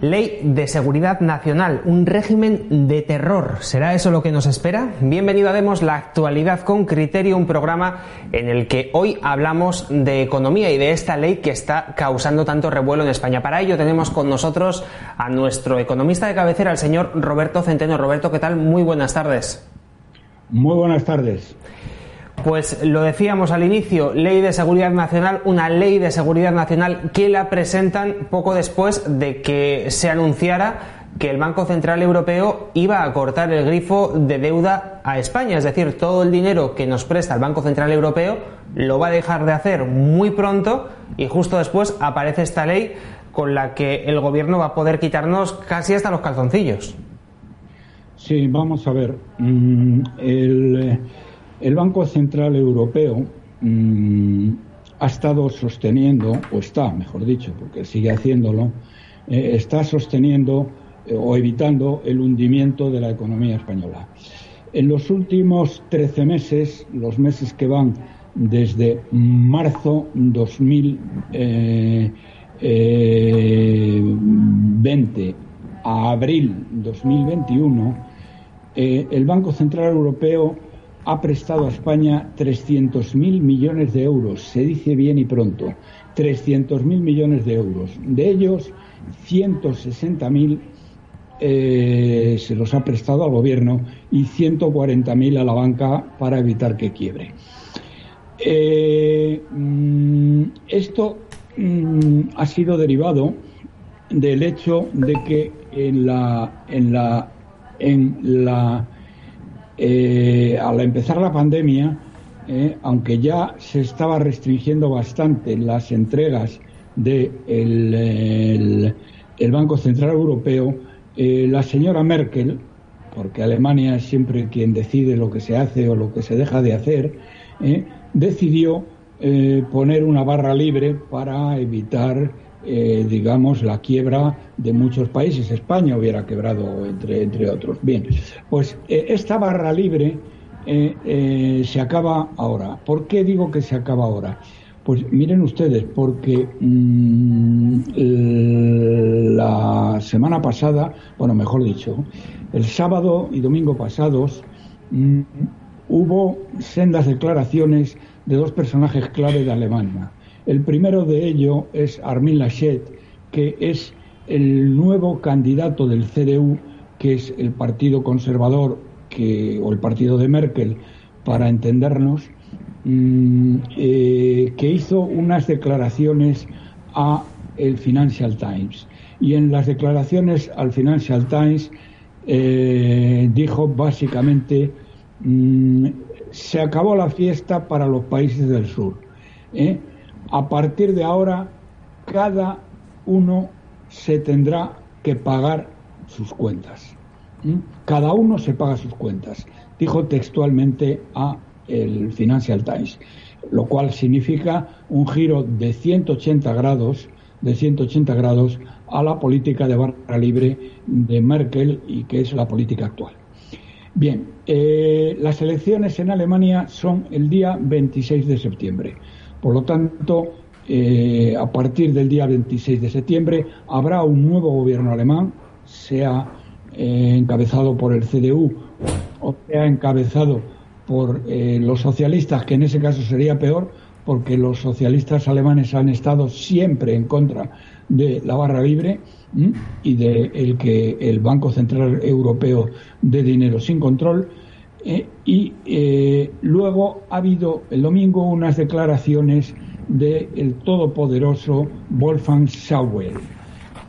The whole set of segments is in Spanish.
Ley de Seguridad Nacional, un régimen de terror. ¿Será eso lo que nos espera? Bienvenido a Demos la actualidad con criterio, un programa en el que hoy hablamos de economía y de esta ley que está causando tanto revuelo en España. Para ello tenemos con nosotros a nuestro economista de cabecera, el señor Roberto Centeno. Roberto, ¿qué tal? Muy buenas tardes. Muy buenas tardes. Pues lo decíamos al inicio, ley de seguridad nacional, una ley de seguridad nacional que la presentan poco después de que se anunciara que el Banco Central Europeo iba a cortar el grifo de deuda a España, es decir, todo el dinero que nos presta el Banco Central Europeo lo va a dejar de hacer muy pronto y justo después aparece esta ley con la que el gobierno va a poder quitarnos casi hasta los calzoncillos. Sí, vamos a ver. Mm, el el Banco Central Europeo mm, ha estado sosteniendo, o está, mejor dicho, porque sigue haciéndolo, eh, está sosteniendo eh, o evitando el hundimiento de la economía española. En los últimos 13 meses, los meses que van desde marzo 2020 eh, a abril 2021, el Banco Central Europeo ha prestado a España 300.000 millones de euros, se dice bien y pronto, 300.000 millones de euros. De ellos, 160.000 eh, se los ha prestado al gobierno y 140.000 a la banca para evitar que quiebre. Eh, mm, esto mm, ha sido derivado del hecho de que en la, en la, en la eh, al empezar la pandemia, eh, aunque ya se estaba restringiendo bastante las entregas del de el, Banco Central Europeo, eh, la señora Merkel, porque Alemania es siempre quien decide lo que se hace o lo que se deja de hacer, decidió poner una barra libre para evitar eh, digamos, la quiebra de muchos países. España hubiera quebrado, entre, entre otros. Bien, pues eh, esta barra libre eh, se acaba ahora. ¿Por qué digo que se acaba ahora? Pues miren ustedes, porque mm, la semana pasada, bueno, mejor dicho, el sábado y domingo pasados, mm, hubo sendas declaraciones de dos personajes clave de Alemania. El primero de ello es Armin Laschet, que es el nuevo candidato del CDU, que es el partido conservador o el partido de Merkel, para entendernos, mm, eh, que hizo unas declaraciones a el Financial Times. Y en las declaraciones al Financial Times eh, dijo básicamente mm, se acabó la fiesta para los países del sur. ¿eh? A partir de ahora cada uno se tendrá que pagar sus cuentas. Cada uno se paga sus cuentas, dijo textualmente a el Financial Times, lo cual significa un giro de 180 grados, de 180 grados a la política de barra libre de Merkel y que es la política actual. Bien, eh, las elecciones en Alemania son el día 26 de septiembre. Por lo tanto, eh, a partir del día 26 de septiembre habrá un nuevo gobierno alemán, sea eh, encabezado por el CDU o sea encabezado por eh, los socialistas, que en ese caso sería peor, porque los socialistas alemanes han estado siempre en contra de la barra libre y de el que el Banco Central Europeo dé dinero sin control. Eh, y eh, luego ha habido el domingo unas declaraciones del todopoderoso Wolfgang Schauel.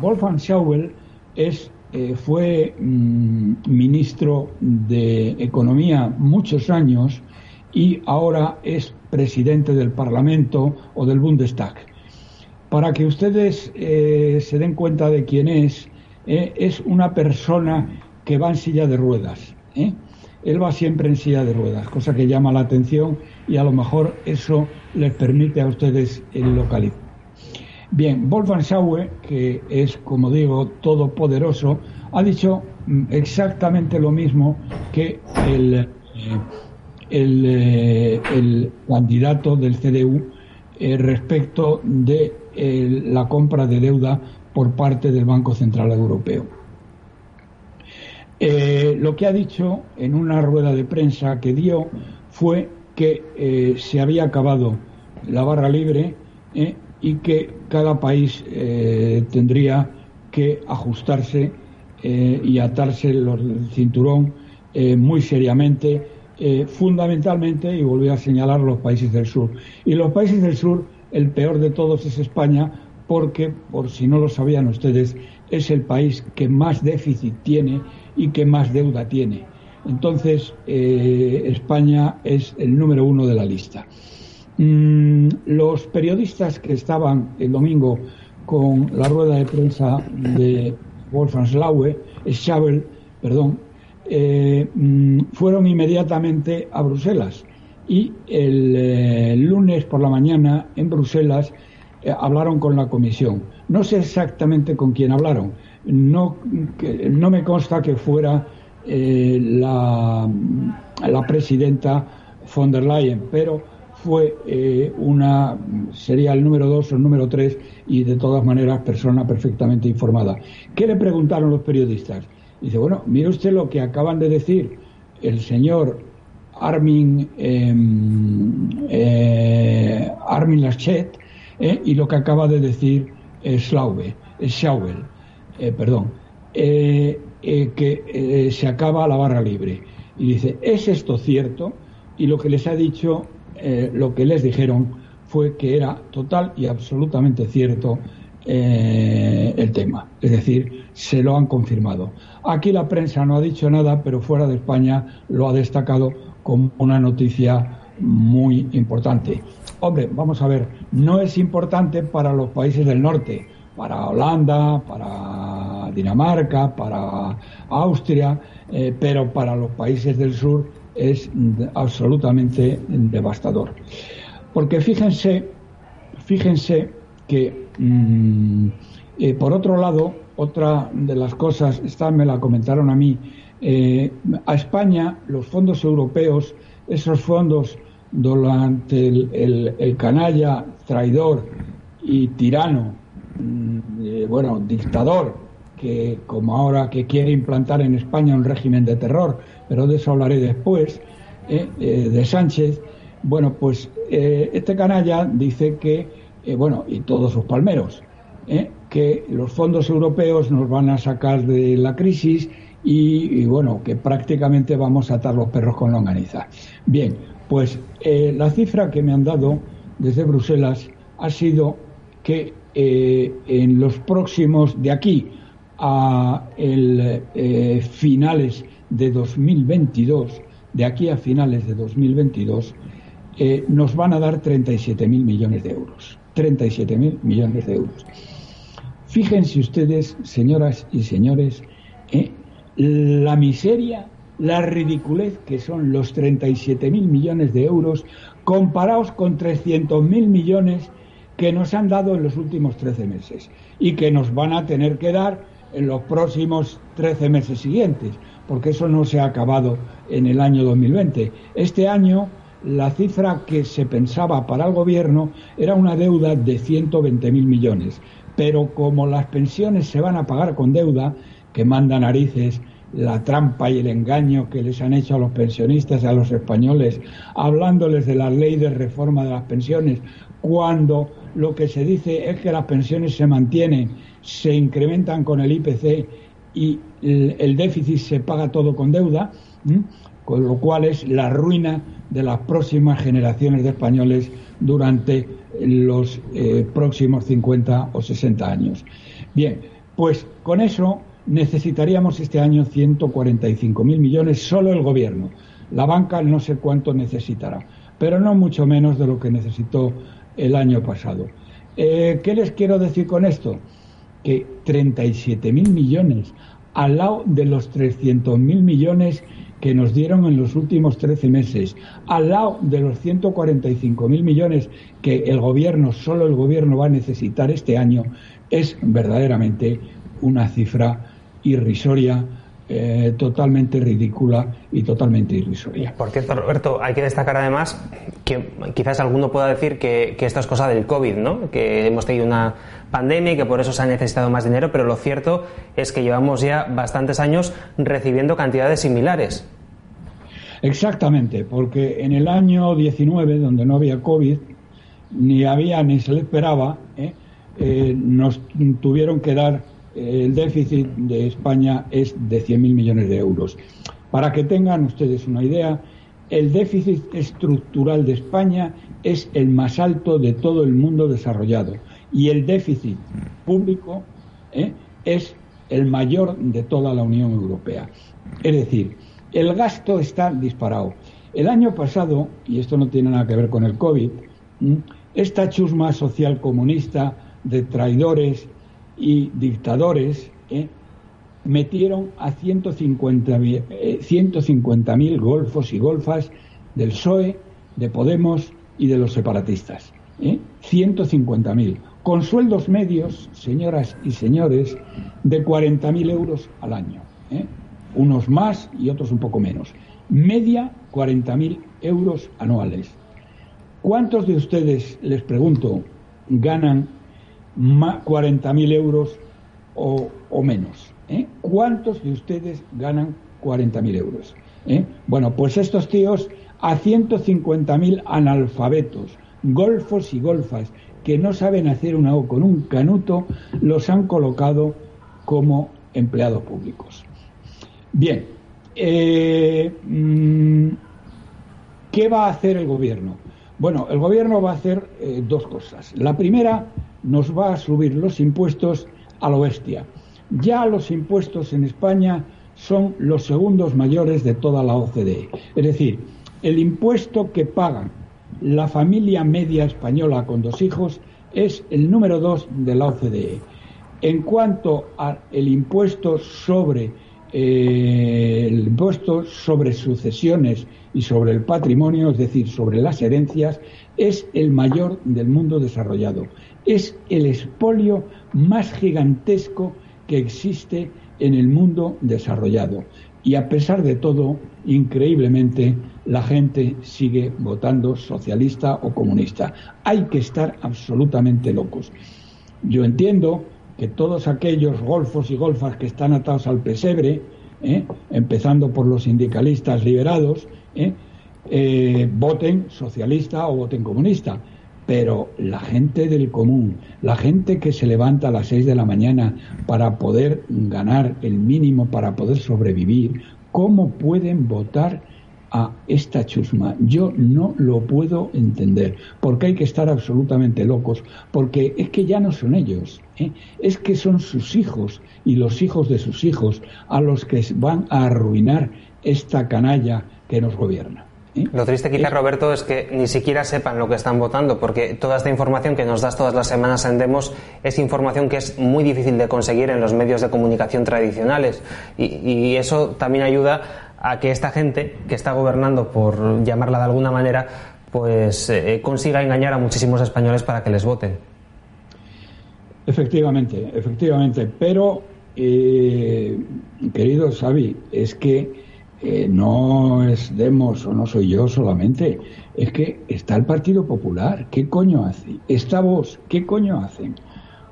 Wolfgang Schauel es, eh, fue mm, ministro de Economía muchos años y ahora es presidente del Parlamento o del Bundestag. Para que ustedes se den cuenta de quién es, es una persona que va en silla de ruedas él va siempre en silla de ruedas, cosa que llama la atención y a lo mejor eso les permite a ustedes el localizar. Bien, Wolfgang Schauer, que es, como digo, todopoderoso, ha dicho mm, exactamente lo mismo que el, eh, eh, el, candidato del CDU eh, respecto de la compra de deuda por parte del Banco Central Europeo. Eh, lo que ha dicho en una rueda de prensa que dio fue que eh, se había acabado la barra libre eh, y que cada país tendría que ajustarse y atarse el cinturón muy seriamente, fundamentalmente, y volví a señalar los países del sur. Y los países del sur, el peor de todos es España, porque, por si no lo sabían ustedes, es el país que más déficit tiene y que más deuda tiene. Entonces, eh, España es el número uno de la lista. Mm, los periodistas que estaban el domingo con la rueda de prensa de Wolfgang Schlaue, Schabel, perdón, eh, mm, fueron inmediatamente a Bruselas y el eh, lunes por la mañana en Bruselas hablaron con la comisión. No sé exactamente con quién hablaron, no, no me consta que fuera eh, la, la, presidenta von der Leyen, pero fue eh, una, sería el número dos o el número tres y de todas maneras persona perfectamente informada. ¿Qué le preguntaron los periodistas? Dice, bueno, mire usted lo que acaban de decir el señor Armin, em, eh, Armin Laschet y lo que acaba de decir Schlaube, Schauble. Eh, perdón, eh, eh, que se acaba la barra libre. Y dice, ¿es esto cierto? Y lo que les ha dicho, lo que les dijeron fue que era total y absolutamente cierto el tema. Es decir, se lo han confirmado. Aquí la prensa no ha dicho nada, pero fuera de España lo ha destacado como una noticia muy importante. Hombre, vamos a ver, no es importante para los países del norte, para Holanda, para Dinamarca, para Austria, eh, pero para los países del sur es absolutamente devastador. Porque fíjense, fíjense que, mm, eh, por otro lado, otra de las cosas, esta me la comentaron a mí, eh, a España los fondos europeos, esos fondos durante el canalla, traidor y tirano bueno, dictador, que como ahora que quiere implantar en España un régimen de terror, pero de eso hablaré después, eh, eh, de Sánchez, bueno, pues este canalla dice que, bueno, y todos sus palmeros, que los fondos europeos nos van a sacar de la crisis y, bueno, que prácticamente vamos a atar los perros con longaniza. Bien, pues la cifra que me han dado desde Bruselas ha sido que eh, en los próximos, de aquí a el, eh, finales de 2022, de aquí a finales de 2022, eh, nos van a dar 37.000 millones de euros. 37.000 millones de euros. Fíjense ustedes, señoras y señores, la miseria, la ridiculez que son los 37.000 millones de euros comparados con 300.000 millones que nos han dado en los últimos 13 meses y que nos van a tener que dar en los próximos 13 meses siguientes, porque eso no se ha acabado en el año 2020. Este año la cifra que se pensaba para el gobierno era una deuda de 120.000 millones, pero como las pensiones se van a pagar con deuda, que manda narices la trampa y el engaño que les han hecho a los pensionistas a los españoles, hablándoles de la ley de reforma de las pensiones, cuando lo que se dice es que las pensiones se mantienen, se incrementan con el IPC y el, déficit se paga todo con deuda, con lo cual es la ruina de las próximas generaciones de españoles durante los eh, próximos 50 o 60 años. Bien, pues con eso necesitaríamos este año 145.000 millones solo el gobierno. La banca no sé cuánto necesitará, pero no mucho menos de lo que necesitó el año pasado. Eh, ¿Qué les quiero decir con esto? Que 37.000 millones al lado de los 300.000 millones que nos dieron en los últimos 13 meses, al lado de los 145.000 millones que el gobierno, solo el gobierno va a necesitar este año, es verdaderamente una cifra irrisoria eh, totalmente ridícula y totalmente irrisoria. Por cierto, Roberto, hay que destacar además que quizás alguno pueda decir que, esto es cosa del COVID, ¿no? que hemos tenido una pandemia y que por eso se ha necesitado más dinero, pero lo cierto es que llevamos ya bastantes años recibiendo cantidades similares. Exactamente, porque en el año 19, donde no había COVID, ni había ni se le esperaba, ¿eh? Eh, nos tuvieron que dar el déficit de España es de 100.000 millones de euros. Para que tengan ustedes una idea, el déficit estructural de España es el más alto de todo el mundo desarrollado y el déficit público ¿eh? es el mayor de toda la Unión Europea. Es decir, el gasto está disparado. El año pasado, y esto no tiene nada que ver con el COVID, esta chusma social comunista de traidores y dictadores ¿eh? metieron a 150.000 eh, golfos y golfas del PSOE, de Podemos y de los separatistas. ¿eh? 150.000. Con sueldos medios, señoras y señores, de 40.000 euros al año. ¿eh? Unos más y otros un poco menos. Media 40.000 euros anuales. ¿Cuántos de ustedes, les pregunto, ganan 40.000 euros o, menos. ¿eh? ¿Cuántos de ustedes ganan 40.000 euros? ¿Eh? Bueno, pues estos tíos a 150.000 analfabetos, golfos y golfas, que no saben hacer una O con un canuto, los han colocado como empleados públicos. Bien, eh, mm, ¿qué va a hacer el gobierno? Bueno, el gobierno va a hacer dos cosas. La primera, nos va a subir los impuestos a lo bestia. Ya los impuestos en España son los segundos mayores de toda la OCDE. Es decir, el impuesto que paga la familia media española con dos hijos es el número dos de la OCDE. En cuanto al impuesto sobre eh, el impuesto sobre sucesiones y sobre el patrimonio, es decir, sobre las herencias, es el mayor del mundo desarrollado es el expolio más gigantesco que existe en el mundo desarrollado. Y a pesar de todo, increíblemente, la gente sigue votando socialista o comunista. Hay que estar absolutamente locos. Yo entiendo que todos aquellos golfos y golfas que están atados al pesebre, ¿eh? empezando por los sindicalistas liberados, ¿eh? Eh, voten socialista o voten comunista pero la gente del común, la gente que se levanta a las seis de la mañana para poder ganar el mínimo, para poder sobrevivir, ¿cómo pueden votar a esta chusma? Yo no lo puedo entender, porque hay que estar absolutamente locos, porque es que ya no son ellos, ¿eh? es que son sus hijos y los hijos de sus hijos a los que van a arruinar esta canalla que nos gobierna. Lo triste quizás, Roberto, es que ni siquiera sepan lo que están votando, porque toda esta información que nos das todas las semanas en Demos es información que es muy difícil de conseguir en los medios de comunicación tradicionales. Y, eso también ayuda a que esta gente que está gobernando, por llamarla de alguna manera, pues eh, consiga engañar a muchísimos españoles para que les voten. Efectivamente, efectivamente. Pero, eh, querido Xavi, es que eh, no es Demos o no soy yo solamente, es que está el Partido Popular, ¿qué coño hace? Esta voz, ¿qué coño hacen?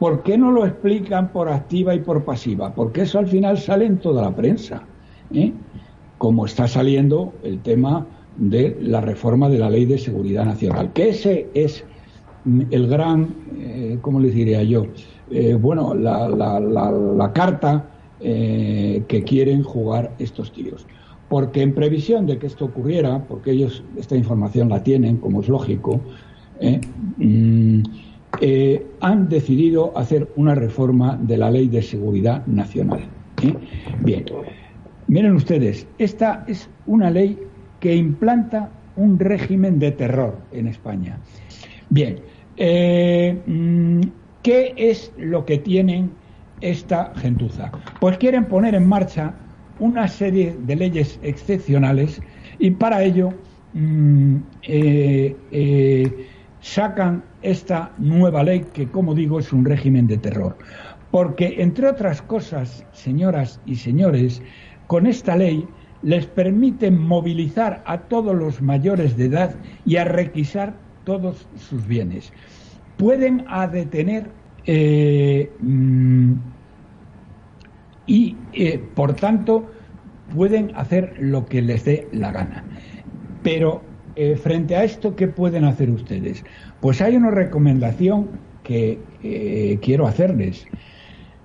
¿Por qué no lo explican por activa y por pasiva? Porque eso al final sale en toda la prensa, ¿eh? como está saliendo el tema de la reforma de la Ley de Seguridad Nacional, que ese es el gran, eh, ¿cómo les diría yo? Bueno, la, la, la carta que quieren jugar estos tíos porque en previsión de que esto ocurriera, porque ellos esta información la tienen, como es lógico, eh, mm, eh, han decidido hacer una reforma de la Ley de Seguridad Nacional. ¿eh? Bien, miren ustedes, esta es una ley que implanta un régimen de terror en España. Bien, mm, ¿qué es lo que tienen esta gentuza? Pues quieren poner en marcha una serie de leyes excepcionales y para ello mm, eh, eh, sacan esta nueva ley que, como digo, es un régimen de terror. Porque, entre otras cosas, señoras y señores, con esta ley les permite movilizar a todos los mayores de edad y a requisar todos sus bienes. Pueden a detener eh, mm, y, eh, por tanto, pueden hacer lo que les dé la gana. Pero eh, frente a esto, ¿qué pueden hacer ustedes? Pues hay una recomendación que quiero hacerles.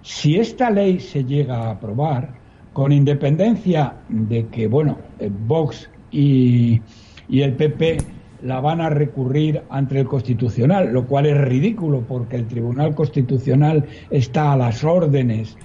Si esta ley se llega a aprobar, con independencia de que, bueno, Vox y, y el PP la van a recurrir ante el Constitucional, lo cual es ridículo porque el Tribunal Constitucional está a las órdenes,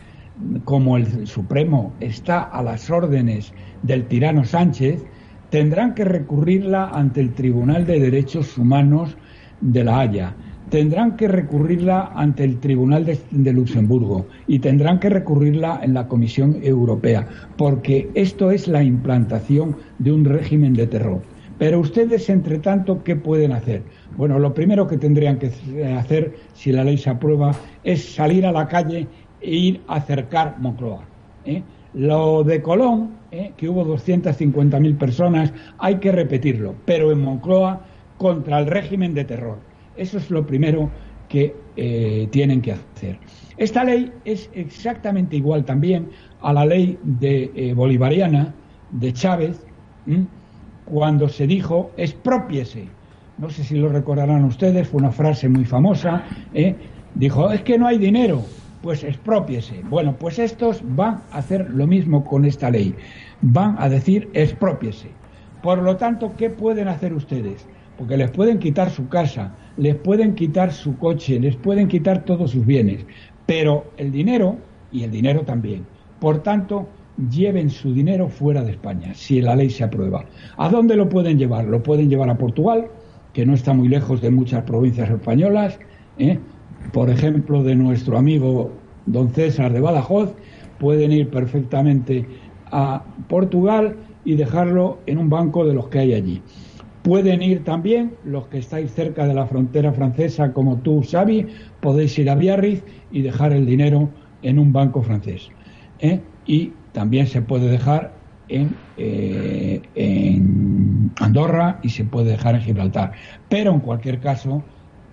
como el Supremo está a las órdenes del tirano Sánchez, tendrán que recurrirla ante el Tribunal de Derechos Humanos de La Haya, tendrán que recurrirla ante el Tribunal de, Luxemburgo y tendrán que recurrirla en la Comisión Europea, porque esto es la implantación de un régimen de terror. Pero ustedes, entre tanto, ¿qué pueden hacer? Bueno, lo primero que tendrían que hacer, si la ley se aprueba, es salir a la calle ir a acercar Moncloa. ¿eh? Lo de Colón, ¿eh? que hubo 250.000 personas, hay que repetirlo, pero en Moncloa contra el régimen de terror. Eso es lo primero que eh, tienen que hacer. Esta ley es exactamente igual también a la ley de bolivariana de Chávez cuando se dijo expropiese. No sé si lo recordarán ustedes, fue una frase muy famosa. Dijo, es que no hay dinero, pues expropiese. Bueno, pues estos van a hacer lo mismo con esta ley. Van a decir expropiese. Por lo tanto, ¿qué pueden hacer ustedes? Porque les pueden quitar su casa, les pueden quitar su coche, les pueden quitar todos sus bienes, pero el dinero y el dinero también. Por tanto, lleven su dinero fuera de España, si la ley se aprueba. ¿A dónde lo pueden llevar? Lo pueden llevar a Portugal, que no está muy lejos de muchas provincias españolas, ¿eh? Por ejemplo, de nuestro amigo don César de Badajoz, pueden ir perfectamente a Portugal y dejarlo en un banco de los que hay allí. Pueden ir también los que estáis cerca de la frontera francesa, como tú, Xavi, podéis ir a Biarritz y dejar el dinero en un banco francés. ¿eh? Y también se puede dejar eh, en, Andorra y se puede dejar en Gibraltar. Pero en cualquier caso,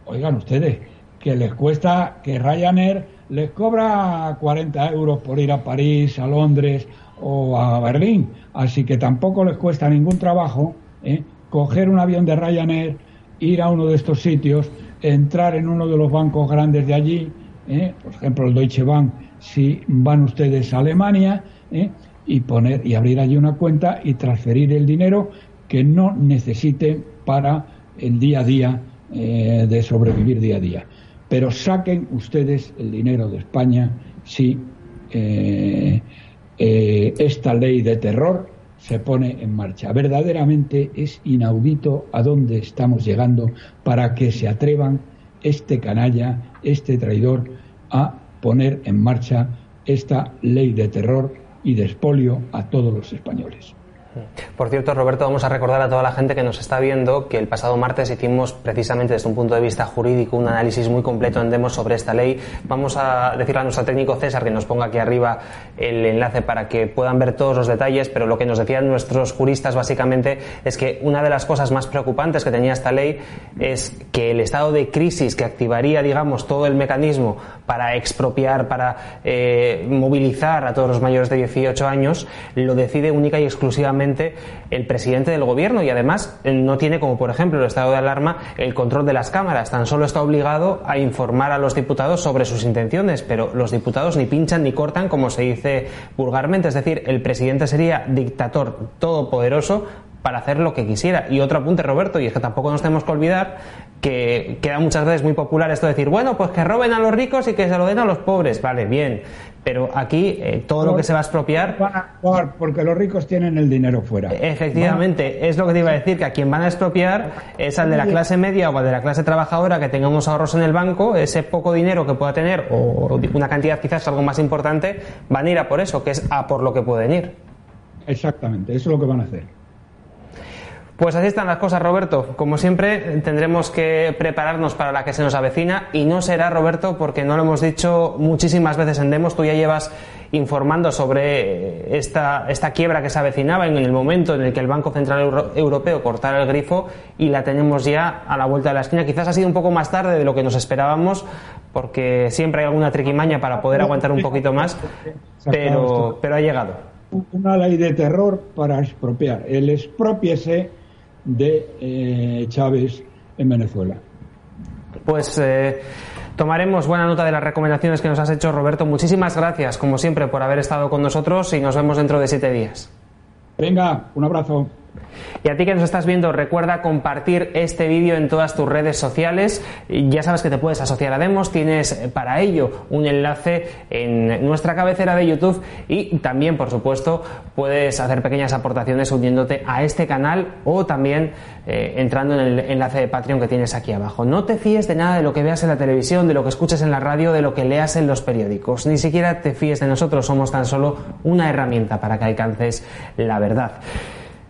oigan ustedes, que les cuesta, que Ryanair les cobra 40 euros por ir a París, a Londres o a Berlín. Así que tampoco les cuesta ningún trabajo ¿eh? coger un avión de Ryanair, ir a uno de estos sitios, entrar en uno de los bancos grandes de allí, ¿eh? por ejemplo el Deutsche Bank, si van ustedes a Alemania, ¿eh? y poner y abrir allí una cuenta y transferir el dinero que no necesiten para el día a día eh, de sobrevivir día a día. Pero saquen ustedes el dinero de España si eh, esta ley de terror se pone en marcha. Verdaderamente es inaudito a dónde estamos llegando para que se atrevan este canalla, este traidor, a poner en marcha esta ley de terror y de expolio a todos los españoles. Por cierto, Roberto, vamos a recordar a toda la gente que nos está viendo que el pasado martes hicimos precisamente desde un punto de vista jurídico un análisis muy completo en Demos sobre esta ley. Vamos a decirle a nuestro técnico César que nos ponga aquí arriba el enlace para que puedan ver todos los detalles, pero lo que nos decían nuestros juristas básicamente es que una de las cosas más preocupantes que tenía esta ley es que el estado de crisis que activaría, digamos, todo el mecanismo para expropiar, para eh, movilizar a todos los mayores de 18 años, lo decide única y exclusivamente el presidente del gobierno y además no tiene, como por ejemplo el estado de alarma, el control de las cámaras. Tan solo está obligado a informar a los diputados sobre sus intenciones, pero los diputados ni pinchan ni cortan, como se dice vulgarmente. Es decir, el presidente sería dictador todopoderoso para hacer lo que quisiera. Y otro apunte, Roberto, y es que tampoco nos tenemos que olvidar que queda muchas veces muy popular esto de decir, bueno, pues que roben a los ricos y que se lo den a los pobres. Vale, bien. Pero aquí eh, todo lo que se va a expropiar. porque los ricos tienen el dinero fuera. Efectivamente, es lo que te iba a decir, que a quien van a expropiar es al de la clase media o al de la clase trabajadora que tenga unos ahorros en el banco, ese poco dinero que pueda tener o una cantidad quizás algo más importante, van a ir a por eso, que es a por lo que pueden ir. Exactamente, eso es lo que van a hacer. Pues así están las cosas, Roberto. Como siempre, tendremos que prepararnos para la que se nos avecina y no será, Roberto, porque no lo hemos dicho muchísimas veces en Demos. Tú ya llevas informando sobre esta, esta quiebra que se avecinaba en el momento en el que el Banco Central Europeo cortara el grifo y la tenemos ya a la vuelta de la esquina. Quizás ha sido un poco más tarde de lo que nos esperábamos, porque siempre hay alguna triquimaña para poder aguantar un poquito más, pero, pero ha llegado. Una ley de terror para expropiar. El expropiese de eh, Chávez en Venezuela. Pues eh, tomaremos buena nota de las recomendaciones que nos has hecho, Roberto. Muchísimas gracias, como siempre, por haber estado con nosotros y nos vemos dentro de siete días. Venga, un abrazo. Y a ti que nos estás viendo, recuerda compartir este vídeo en todas tus redes sociales. Ya sabes que te puedes asociar a Demos, tienes eh, para ello un enlace en nuestra cabecera de YouTube y también, por supuesto, puedes hacer pequeñas aportaciones uniéndote a este canal o también eh, entrando en el enlace de Patreon que tienes aquí abajo. No te fíes de nada de lo que veas en la televisión, de lo que escuches en la radio, de lo que leas en los periódicos. Ni siquiera te fíes de nosotros, somos tan solo una herramienta para que alcances la verdad.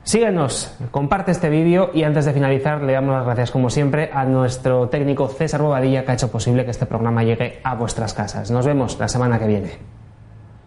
Síguenos, comparte este vídeo y antes de finalizar le damos las gracias como siempre a nuestro técnico César Bobadilla que ha hecho posible que este programa llegue a vuestras casas. Nos vemos la semana que viene.